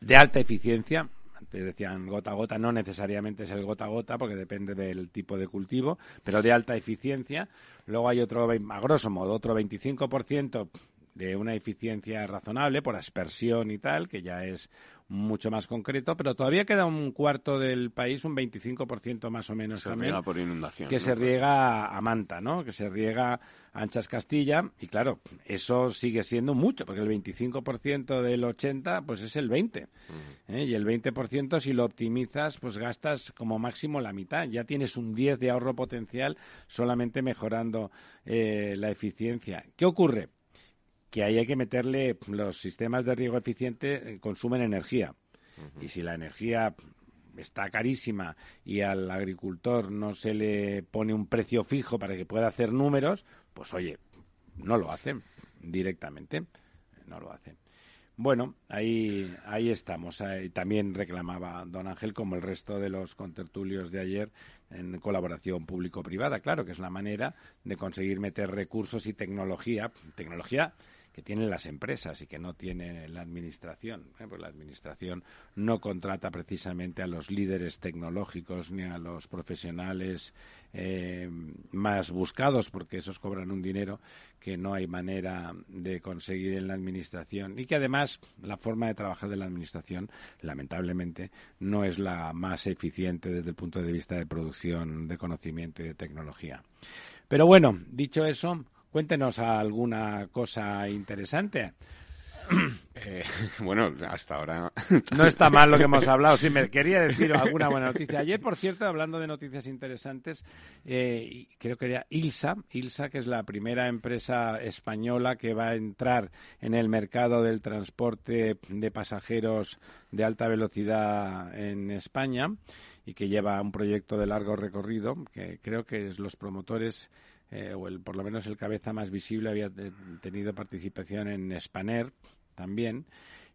de alta eficiencia. Antes decían gota a gota, no necesariamente es el gota a gota porque depende del tipo de cultivo, pero de alta eficiencia. Luego hay otro, a grosso modo, otro 25% de una eficiencia razonable por aspersión y tal, que ya es mucho más concreto, pero todavía queda un cuarto del país, un 25% más o menos Se también, riega por inundación. que ¿no? se riega a manta, ¿no? Que se riega a anchas Castilla y claro, eso sigue siendo mucho, porque el 25% del 80 pues es el 20. ¿eh? Y el 20% si lo optimizas, pues gastas como máximo la mitad, ya tienes un 10 de ahorro potencial solamente mejorando eh, la eficiencia. ¿Qué ocurre? Que ahí hay que meterle los sistemas de riego eficiente eh, consumen energía y si la energía está carísima y al agricultor no se le pone un precio fijo para que pueda hacer números, pues oye, no lo hacen directamente, no lo hacen. Bueno, ahí, ahí estamos. Ahí también reclamaba don Ángel, como el resto de los contertulios de ayer, en colaboración público-privada. Claro que es una manera de conseguir meter recursos y tecnología, tecnología que tienen las empresas y que no tiene la administración. ¿eh? Pues la administración no contrata precisamente a los líderes tecnológicos ni a los profesionales eh, más buscados, porque esos cobran un dinero que no hay manera de conseguir en la administración y que además la forma de trabajar de la administración, lamentablemente, no es la más eficiente desde el punto de vista de producción de conocimiento y de tecnología. Pero bueno, dicho eso, Cuéntenos alguna cosa interesante. [CLEARS THROAT] Eh, bueno, hasta ahora. No está mal lo que hemos hablado. Sí, me [LAUGHS] quería decir alguna buena noticia. Ayer, por cierto, hablando de noticias interesantes, eh, creo que era Ilsa, Ilsa, que es la primera empresa española que va a entrar en el mercado del transporte de pasajeros de alta velocidad en España y que lleva un proyecto de largo recorrido, que creo que es los promotores eh, o el, por lo menos el cabeza más visible había tenido participación en Spanair también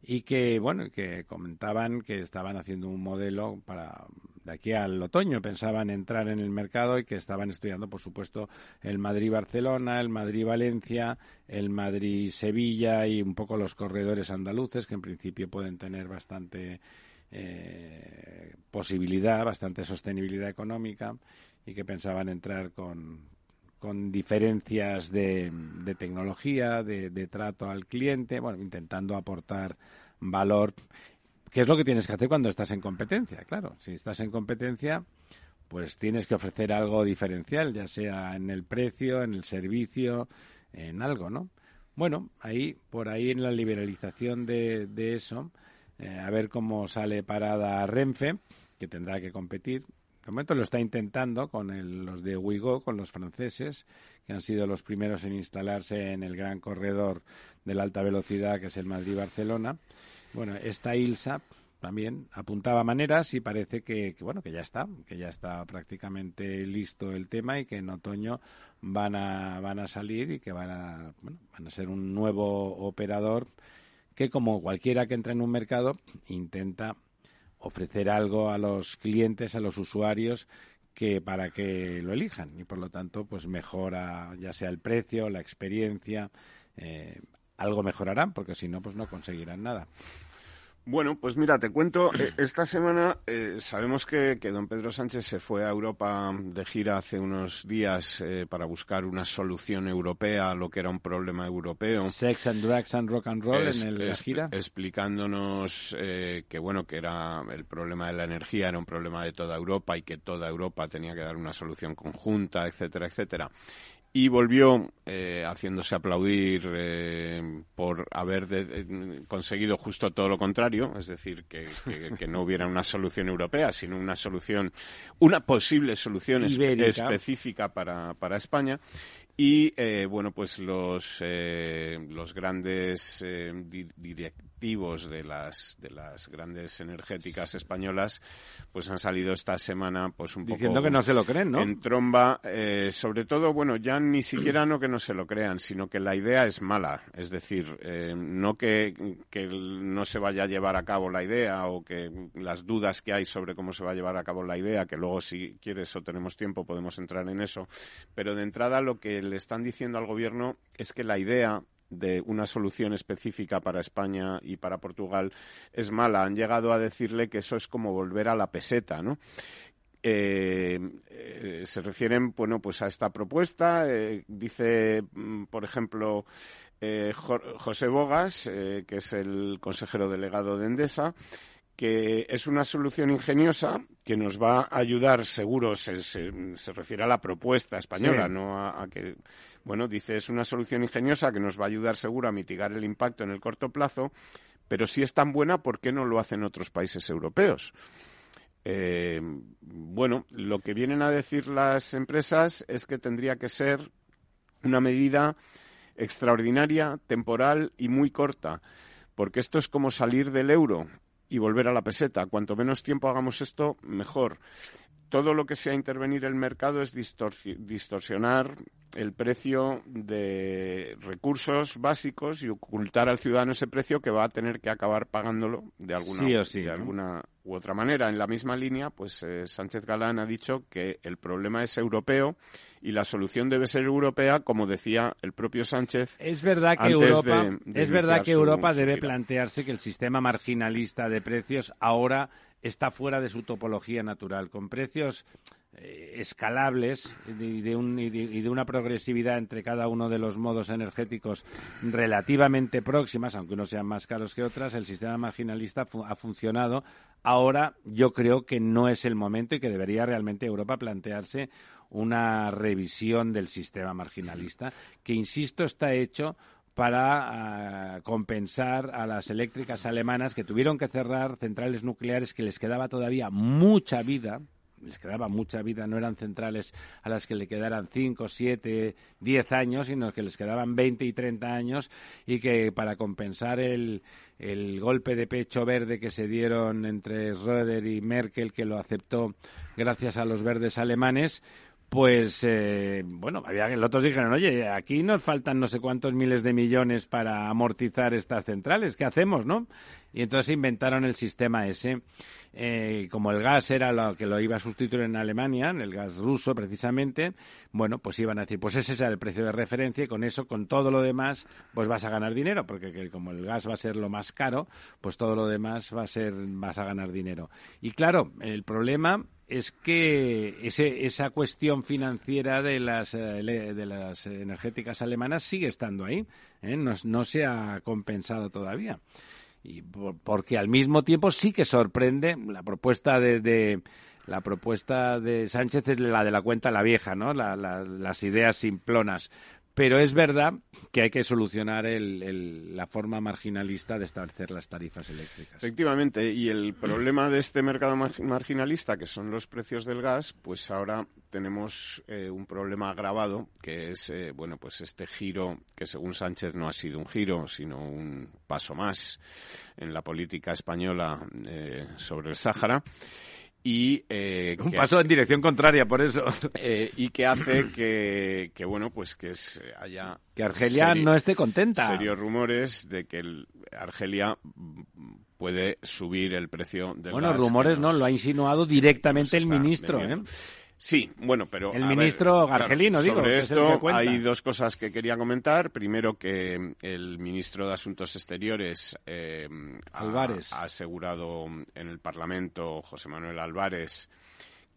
y que bueno que comentaban que estaban haciendo un modelo para de aquí al otoño pensaban entrar en el mercado y que estaban estudiando por supuesto el Madrid Barcelona el Madrid Valencia el Madrid Sevilla y un poco los corredores andaluces que en principio pueden tener bastante eh, posibilidad bastante sostenibilidad económica y que pensaban entrar con, con diferencias de, tecnología, de, trato al cliente, bueno, intentando aportar valor, que es lo que tienes que hacer cuando estás en competencia, claro. Si estás en competencia, pues tienes que ofrecer algo diferencial, ya sea en el precio, en el servicio, en algo, ¿no? Bueno, ahí, por ahí en la liberalización de, de eso, eh, a ver cómo sale parada Renfe, que tendrá que competir. De momento lo está intentando con los de Ouigo, con los franceses, que han sido los primeros en instalarse en el gran corredor de la alta velocidad que es el Madrid-Barcelona. Bueno, esta ILSA también apuntaba maneras y parece que, bueno que ya está, que ya está prácticamente listo el tema y que en otoño van a van a salir y que van a bueno, van a ser un nuevo operador que como cualquiera que entra en un mercado intenta ofrecer algo a los clientes, a los usuarios, que para que lo elijan y por lo tanto pues mejora ya sea el precio, la experiencia, eh, algo mejorarán porque si no pues no conseguirán nada. Bueno, pues mira, te cuento, eh, esta semana eh, sabemos que, don Pedro Sánchez se fue a Europa de gira hace unos días eh, para buscar una solución europea a lo que era un problema europeo. Sex and drugs and rock and roll en el, la gira. Explicándonos que, bueno, que era el problema de la energía, era un problema de toda Europa y que toda Europa tenía que dar una solución conjunta, etcétera, etcétera y volvió eh, haciéndose aplaudir eh, por haber conseguido justo todo lo contrario, es decir, que, no hubiera una solución europea, sino una solución, una posible solución específica para, para España. Y eh, bueno, pues los, los grandes de las de las grandes energéticas españolas pues han salido esta semana pues un diciendo que no se lo creen no en tromba eh, sobre todo bueno ya ni siquiera no que no se lo crean sino que la idea es mala. Es decir eh, no que, que no se vaya a llevar a cabo la idea o que las dudas que hay sobre cómo se va a llevar a cabo la idea que luego si quieres o tenemos tiempo podemos entrar en eso pero de entrada lo que le están diciendo al gobierno es que la idea de una solución específica para España y para Portugal es mala. Han llegado a decirle que eso es como volver a la peseta, ¿no? Eh, eh, se refieren, bueno, pues a esta propuesta. Eh, dice, mm, por ejemplo, José Bogas, que es el consejero delegado de Endesa, que es una solución ingeniosa que nos va a ayudar, seguro, se, se, refiere a la propuesta española, no a, que, bueno, dice, es una solución ingeniosa que nos va a ayudar, seguro, a mitigar el impacto en el corto plazo, pero si es tan buena, ¿por qué no lo hacen otros países europeos? Eh, bueno, lo que vienen a decir las empresas es que tendría que ser una medida extraordinaria, temporal y muy corta, porque esto es como salir del euro y volver a la peseta. Cuanto menos tiempo hagamos esto, mejor. todo lo que sea intervenir el mercado es distorsionar el precio de recursos básicos y ocultar al ciudadano ese precio que va a tener que acabar pagándolo de alguna, de alguna u otra manera. En la misma línea, pues eh, Sánchez Galán ha dicho que el problema es europeo y la solución debe ser europea, como decía el propio Sánchez. Es verdad que Europa, es verdad que Europa debe plantearse que el sistema marginalista de precios ahora está fuera de su topología natural, con precios eh, escalables y de, y de, una progresividad entre cada uno de los modos energéticos relativamente próximas, aunque unos sean más caros que otras, el sistema marginalista ha funcionado. Ahora yo creo que no es el momento y que debería realmente Europa plantearse una revisión del sistema marginalista, que, insisto, está hecho para ah, compensar a las eléctricas alemanas que tuvieron que cerrar centrales nucleares que les quedaba todavía mucha vida, les quedaba mucha vida, no eran centrales a las que le quedaran 5, 7, 10 años, sino que les quedaban 20 y 30 años y que para compensar el, el golpe de pecho verde que se dieron entre Schröder y Merkel, que lo aceptó gracias a los verdes alemanes, pues eh, bueno, había los otros dijeron, oye, aquí nos faltan no sé cuántos miles de millones para amortizar estas centrales, ¿qué hacemos, no? Y entonces inventaron el sistema ese. Eh, como el gas era lo que lo iba a sustituir en Alemania, el gas ruso precisamente, bueno, pues iban a decir, pues ese es el precio de referencia y con eso, con todo lo demás, pues vas a ganar dinero, porque como el gas va a ser lo más caro, pues todo lo demás va a ser, vas a ganar dinero. Y claro, el problema es que ese, esa cuestión financiera de las, eh, de las energéticas alemanas sigue estando ahí, ¿eh? no, se ha compensado todavía. Y porque al mismo tiempo sí que sorprende la propuesta de, de la propuesta de Sánchez es la de la cuenta la vieja, ¿no? las ideas simplonas. Pero es verdad que hay que solucionar la forma marginalista de establecer las tarifas eléctricas. Efectivamente, y el problema de este mercado marginalista, que son los precios del gas, pues ahora tenemos eh, un problema agravado, que es, eh, bueno, pues este giro, que según Sánchez no ha sido un giro, sino un paso más en la política española eh, sobre el Sáhara y eh, un paso en dirección contraria por eso. [LAUGHS] Eh, y que hace que, que bueno pues que haya que Argelia no esté contenta. serios rumores de que Argelia puede subir el precio del bueno rumores no lo ha insinuado directamente el ministro ¿eh? Sí, bueno, pero... El ministro argelino, digo. Sobre esto hay dos cosas que quería comentar. Primero que el ministro de Asuntos Exteriores eh, Álvarez. ha asegurado en el Parlamento, José Manuel Álvarez,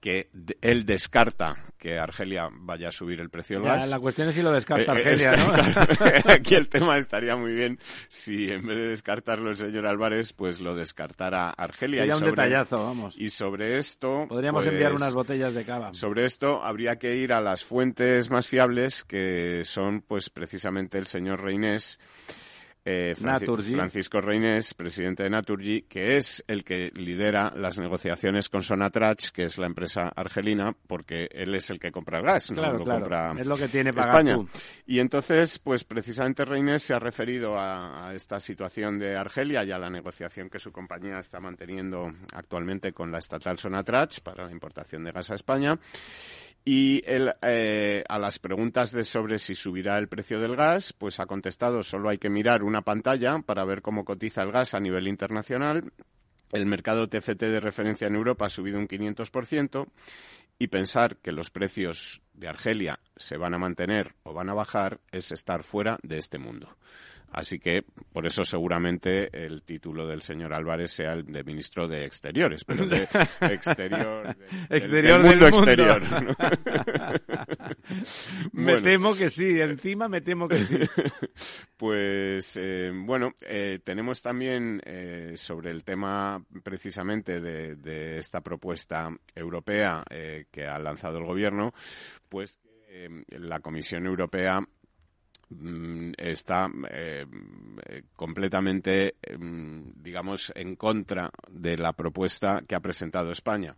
que él descarta que Argelia vaya a subir el precio del gas. La cuestión es si lo descarta eh, eh, Argelia, ¿no? [LAUGHS] [LAUGHS] Aquí el tema estaría muy bien si en vez de descartarlo el señor Álvarez, pues lo descartara Argelia. Sería un detallazo, vamos. Y sobre esto... Podríamos pues, enviar unas botellas de cava. Sobre esto habría que ir a las fuentes más fiables, que son pues precisamente el señor Reinés, eh, Francisco Reynés, presidente de Naturgy, que es el que lidera las negociaciones con Sonatrach, que es la empresa argelina, porque él es el que compra el gas, no lo compra es lo que tiene España. Y entonces, pues precisamente Reynés se ha referido a, a, esta situación de Argelia y a la negociación que su compañía está manteniendo actualmente con la estatal Sonatrach para la importación de gas a España y él, eh, a las preguntas de sobre si subirá el precio del gas, pues ha contestado solo hay que mirar una pantalla para ver cómo cotiza el gas a nivel internacional. El mercado TFT de referencia en Europa ha subido un 500% y pensar que los precios de Argelia se van a mantener o van a bajar es estar fuera de este mundo. Así que por eso seguramente el título del señor Álvarez sea el de ministro de Exteriores, pero de exterior, [LAUGHS] exterior del, mundo, exterior. [LAUGHS] me temo que sí, encima me temo que sí. [LAUGHS] pues eh, bueno, eh, tenemos también eh, sobre el tema precisamente de, de esta propuesta europea que ha lanzado el gobierno, pues la Comisión Europea Mm, está eh, completamente, em, digamos, en contra de la propuesta que ha presentado España.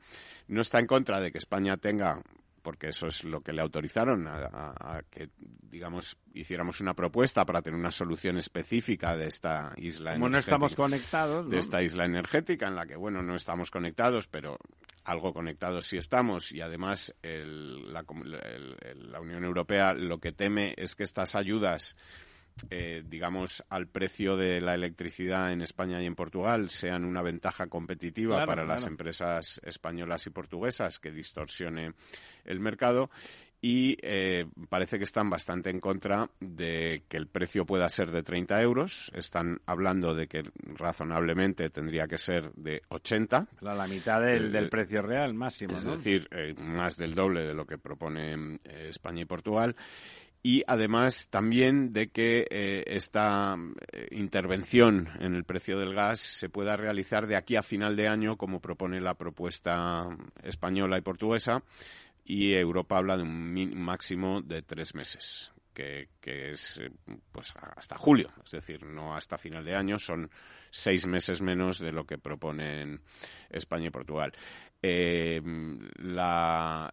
No está en contra de que España tenga porque eso es lo que le autorizaron a, que, digamos, hiciéramos una propuesta para tener una solución específica de esta isla Como no estamos conectados, de esta isla energética en la que, bueno, no estamos conectados, pero algo conectados sí estamos. Y además la, la Unión Europea lo que teme es que estas ayudas eh, digamos, al precio de la electricidad en España y en Portugal sean una ventaja competitiva para las empresas españolas y portuguesas que distorsione el mercado y eh, parece que están bastante en contra de que el precio pueda ser de 30 euros. Están hablando de que razonablemente tendría que ser de 80. La, mitad del, precio real máximo. Es decir, eh, más del doble de lo que propone España y Portugal y además también de que eh, esta eh, intervención en el precio del gas se pueda realizar de aquí a final de año, como propone la propuesta española y portuguesa, y Europa habla de un máximo de tres meses. Que, que, es eh, pues hasta julio, es decir, no hasta final de año, son seis meses menos de lo que proponen España y Portugal. Eh, la,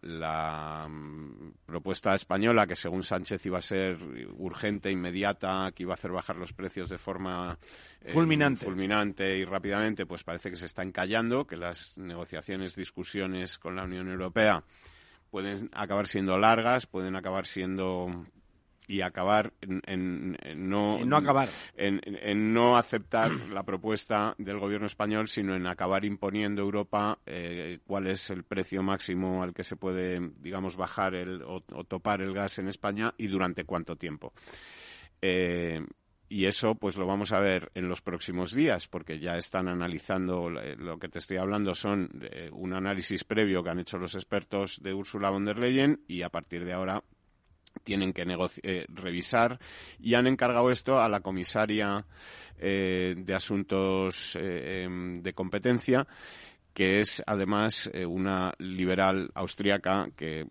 propuesta española, que según Sánchez iba a ser urgente, inmediata, que iba a hacer bajar los precios de forma eh, fulminante. fulminante y rápidamente, pues parece que se está encallando, que las negociaciones, discusiones con la Unión Europea pueden acabar siendo largas, pueden acabar siendo y acabar en, no, no acabar. en, no aceptar la propuesta del gobierno español sino en acabar imponiendo Europa eh, cuál es el precio máximo al que se puede digamos bajar el, o, topar el gas en España y durante cuánto tiempo. Eh, y eso pues lo vamos a ver en los próximos días porque ya están analizando eh, lo que te estoy hablando son un análisis previo que han hecho los expertos de Ursula von der Leyen y a partir de ahora tienen que eh, revisar y han encargado esto a la comisaria eh, de asuntos eh, em, de competencia que es además eh, una liberal austríaca que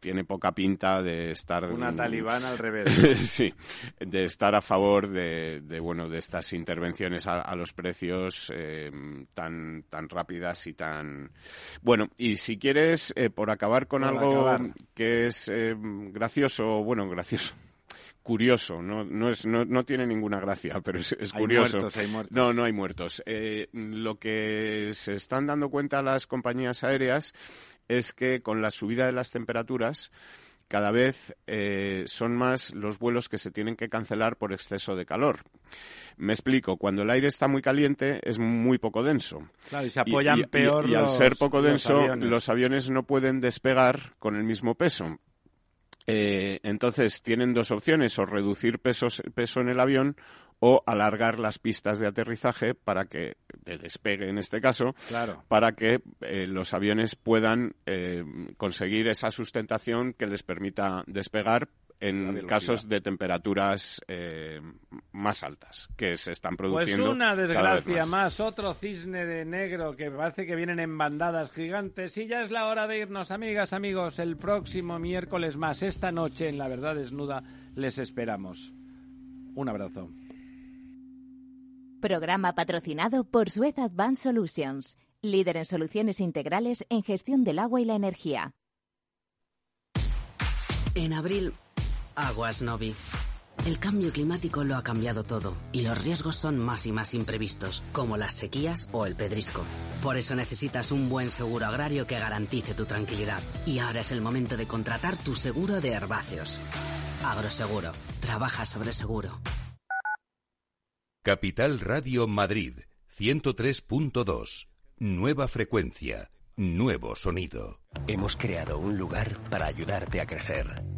tiene poca pinta de estar una talibán al revés [LAUGHS] sí de estar a favor de, bueno de estas intervenciones a, los precios eh, tan tan rápidas y tan bueno y si quieres eh, por acabar con algo que es gracioso bueno gracioso curioso, no, no, es, no, no tiene ninguna gracia, [LAUGHS] pero es, curioso. Muertos, hay muertos. No, no hay muertos. Eh, lo que se están dando cuenta las compañías aéreas es que con la subida de las temperaturas, cada vez eh, son más los vuelos que se tienen que cancelar por exceso de calor. Me explico, cuando el aire está muy caliente es muy poco denso. Claro, y se apoyan peor. Y, al ser poco denso, los aviones no pueden despegar con el mismo peso. Eh, entonces tienen dos opciones, o reducir peso en el avión o alargar las pistas de aterrizaje para que, de despegue en este caso, para que eh, los aviones puedan eh, conseguir esa sustentación que les permita despegar en casos de temperaturas eh, más altas que se están pues produciendo. Pues una desgracia más. otro cisne de negro que parece que vienen en bandadas gigantes y ya es la hora de irnos, amigas, amigos, el próximo miércoles más, esta noche en La Verdad Desnuda les esperamos. Un abrazo. Programa patrocinado por Suez Advanced Solutions, líder en soluciones integrales en gestión del agua y la energía. En abril Aguas Novi. El cambio climático lo ha cambiado todo y los riesgos son más y más imprevistos, como las sequías o el pedrisco. Por eso necesitas un buen seguro agrario que garantice tu tranquilidad. Y ahora es el momento de contratar tu seguro de herbáceos. Agroseguro. Trabaja sobre seguro. Capital Radio Madrid, 103.2. Nueva frecuencia, nuevo sonido. Hemos creado un lugar para ayudarte a crecer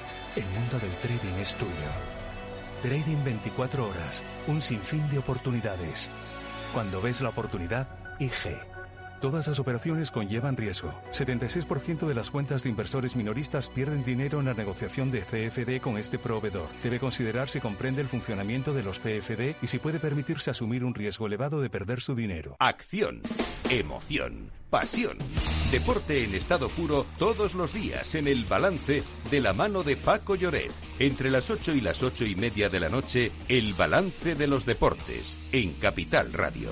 el mundo del trading es tuyo. Trading 24 horas, un sinfín de oportunidades. Cuando ves la oportunidad, IG. Todas las operaciones conllevan riesgo. 76% de las cuentas de inversores minoristas pierden dinero en la negociación de CFD con este proveedor. Debe considerar si comprende el funcionamiento de los CFD y si puede permitirse asumir un riesgo elevado de perder su dinero. Acción, emoción, pasión. Deporte en estado puro todos los días en el balance de la mano de Paco Lloret. Entre las 8 y las 8 y media de la noche, el balance de los deportes en Capital Radio.